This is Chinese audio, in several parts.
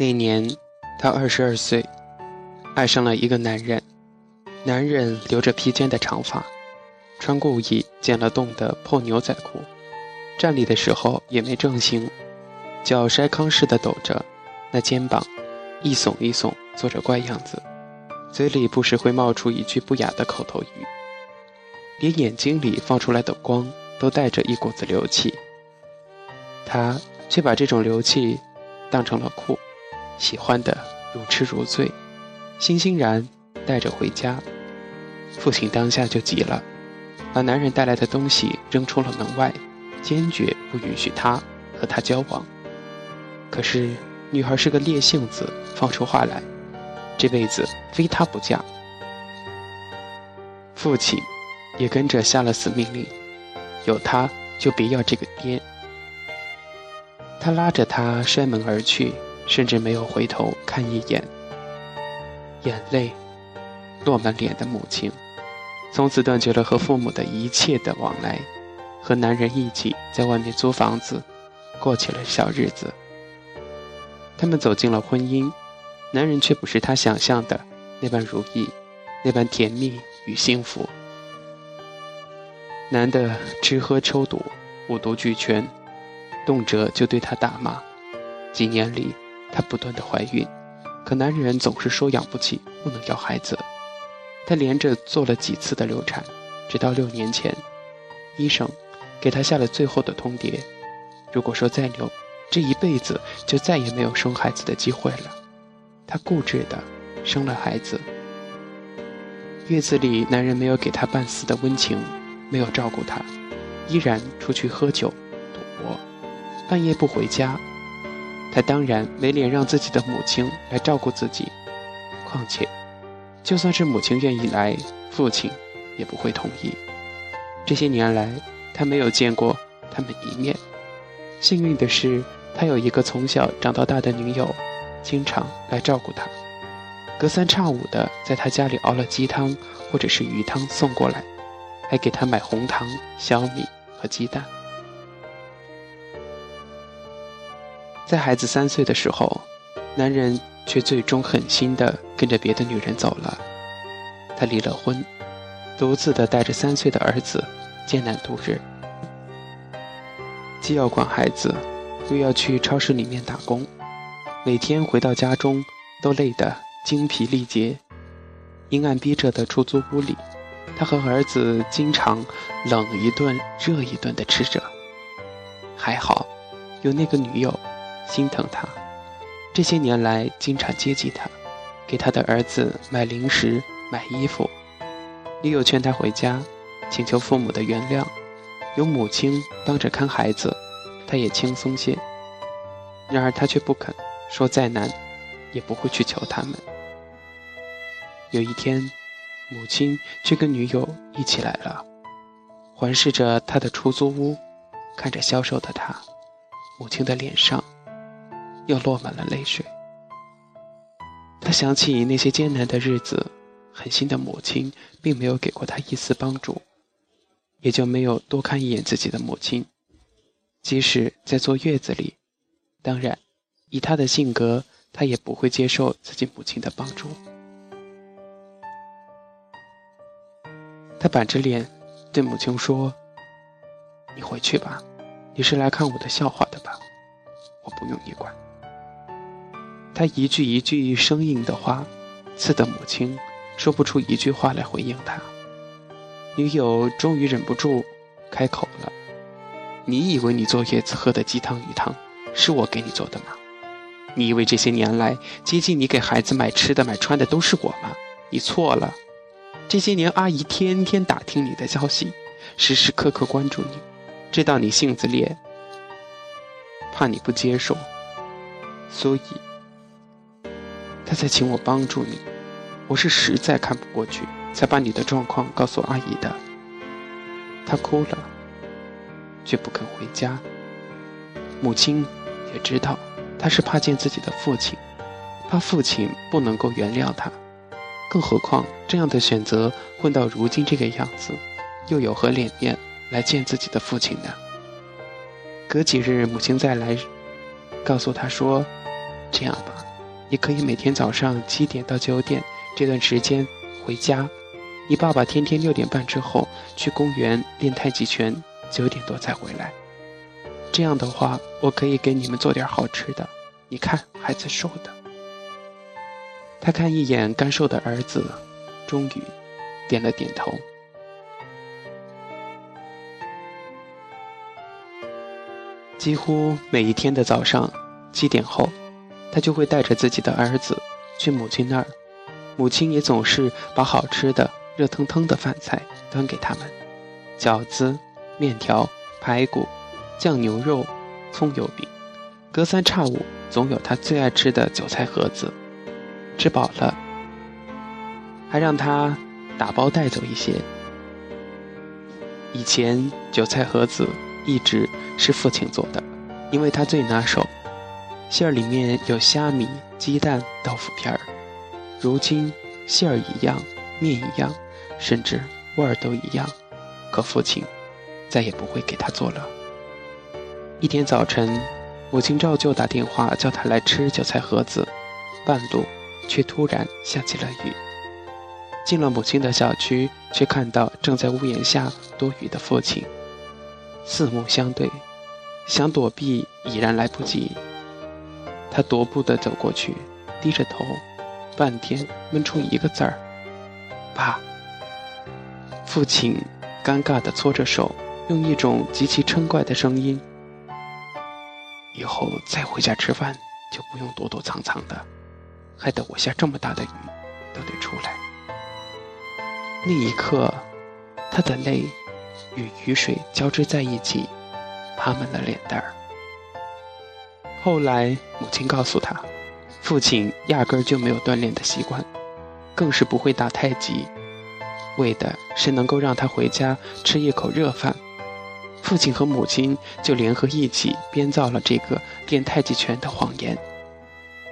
那年，她二十二岁，爱上了一个男人。男人留着披肩的长发，穿故意剪了洞的破牛仔裤，站立的时候也没正形，脚筛糠似的抖着，那肩膀一耸一耸，做着怪样子，嘴里不时会冒出一句不雅的口头语，连眼睛里放出来的光都带着一股子流气。他却把这种流气当成了酷，喜欢的如痴如醉，欣欣然带着回家。父亲当下就急了，把男人带来的东西扔出了门外，坚决不允许他和他交往。可是女孩是个烈性子，放出话来，这辈子非他不嫁。父亲也跟着下了死命令，有他就别要这个爹。他拉着她摔门而去，甚至没有回头看一眼。眼泪落满脸的母亲，从此断绝了和父母的一切的往来，和男人一起在外面租房子，过起了小日子。他们走进了婚姻，男人却不是她想象的那般如意，那般甜蜜与幸福。男的吃喝抽赌，五毒俱全。动辄就对她大骂，几年里，她不断的怀孕，可男人总是说养不起，不能要孩子。她连着做了几次的流产，直到六年前，医生给她下了最后的通牒：如果说再留，这一辈子就再也没有生孩子的机会了。她固执的生了孩子。月子里，男人没有给她半丝的温情，没有照顾她，依然出去喝酒、赌博。半夜不回家，他当然没脸让自己的母亲来照顾自己。况且，就算是母亲愿意来，父亲也不会同意。这些年来，他没有见过他们一面。幸运的是，他有一个从小长到大的女友，经常来照顾他，隔三差五的在他家里熬了鸡汤或者是鱼汤送过来，还给他买红糖、小米和鸡蛋。在孩子三岁的时候，男人却最终狠心地跟着别的女人走了。他离了婚，独自的带着三岁的儿子艰难度日，既要管孩子，又要去超市里面打工，每天回到家中都累得精疲力竭。阴暗逼仄的出租屋里，他和儿子经常冷一顿热一顿的吃着。还好，有那个女友。心疼他，这些年来经常接济他，给他的儿子买零食、买衣服。女友劝他回家，请求父母的原谅，有母亲帮着看孩子，他也轻松些。然而他却不肯，说再难，也不会去求他们。有一天，母亲却跟女友一起来了，环视着他的出租屋，看着消瘦的他，母亲的脸上。又落满了泪水。他想起那些艰难的日子，狠心的母亲并没有给过他一丝帮助，也就没有多看一眼自己的母亲。即使在坐月子里，当然，以他的性格，他也不会接受自己母亲的帮助。他板着脸对母亲说：“你回去吧，你是来看我的笑话的吧？我不用你管。”他一句一句生硬的话，刺得母亲说不出一句话来回应他。女友终于忍不住开口了：“你以为你坐月子喝的鸡汤鱼汤是我给你做的吗？你以为这些年来接近你给孩子买吃的买穿的都是我吗？你错了。这些年阿姨天天打听你的消息，时时刻刻关注你，知道你性子烈，怕你不接受，所以。”他才请我帮助你，我是实在看不过去，才把你的状况告诉阿姨的。他哭了，却不肯回家。母亲也知道，他是怕见自己的父亲，怕父亲不能够原谅他。更何况这样的选择混到如今这个样子，又有何脸面来见自己的父亲呢？隔几日母亲再来，告诉他说：“这样吧。”你可以每天早上七点到九点这段时间回家。你爸爸天天六点半之后去公园练太极拳，九点多才回来。这样的话，我可以给你们做点好吃的。你看，孩子瘦的。他看一眼干瘦的儿子，终于点了点头。几乎每一天的早上七点后，他就会带着自己的儿子去母亲那儿，母亲也总是把好吃的。热腾腾的饭菜端给他们，饺子、面条、排骨、酱牛肉、葱油饼，隔三差五总有他最爱吃的韭菜盒子。吃饱了，还让他打包带走一些。以前韭菜盒子一直是父亲做的，因为他最拿手，馅儿里面有虾米、鸡蛋、豆腐片儿。如今馅儿一样，面一样。甚至味儿都一样，可父亲再也不会给他做了。一天早晨，母亲照旧打电话叫他来吃韭菜盒子，半路却突然下起了雨。进了母亲的小区，却看到正在屋檐下躲雨的父亲，四目相对，想躲避已然来不及。他踱步地走过去，低着头，半天闷出一个字儿：“爸。”父亲尴尬地搓着手，用一种极其嗔怪的声音：“以后再回家吃饭，就不用躲躲藏藏的，害得我下这么大的雨都得出来。”那一刻，他的泪与雨水交织在一起，爬满了脸蛋儿。后来，母亲告诉他，父亲压根儿就没有锻炼的习惯，更是不会打太极。为的是能够让他回家吃一口热饭，父亲和母亲就联合一起编造了这个练太极拳的谎言。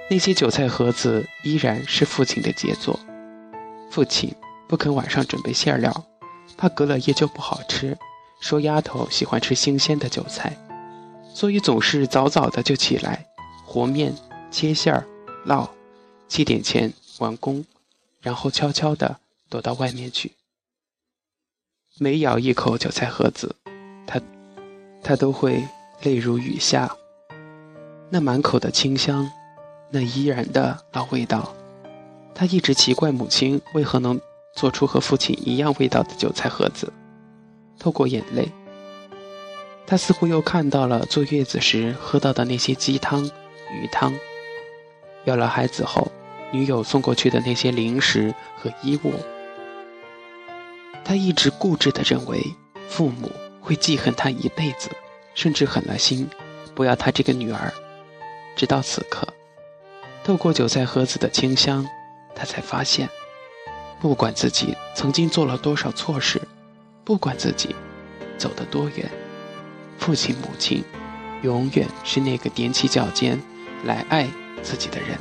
那些韭菜盒子依然是父亲的杰作。父亲不肯晚上准备馅料，怕隔了夜就不好吃，说丫头喜欢吃新鲜的韭菜，所以总是早早的就起来和面、切馅儿、烙，七点前完工，然后悄悄地躲到外面去。每咬一口韭菜盒子，他，他都会泪如雨下。那满口的清香，那依然的老味道，他一直奇怪母亲为何能做出和父亲一样味道的韭菜盒子。透过眼泪，他似乎又看到了坐月子时喝到的那些鸡汤、鱼汤。有了孩子后，女友送过去的那些零食和衣物。他一直固执地认为，父母会记恨他一辈子，甚至狠了心不要他这个女儿。直到此刻，透过韭菜盒子的清香，他才发现，不管自己曾经做了多少错事，不管自己走得多远，父亲母亲永远是那个踮起脚尖来爱自己的人。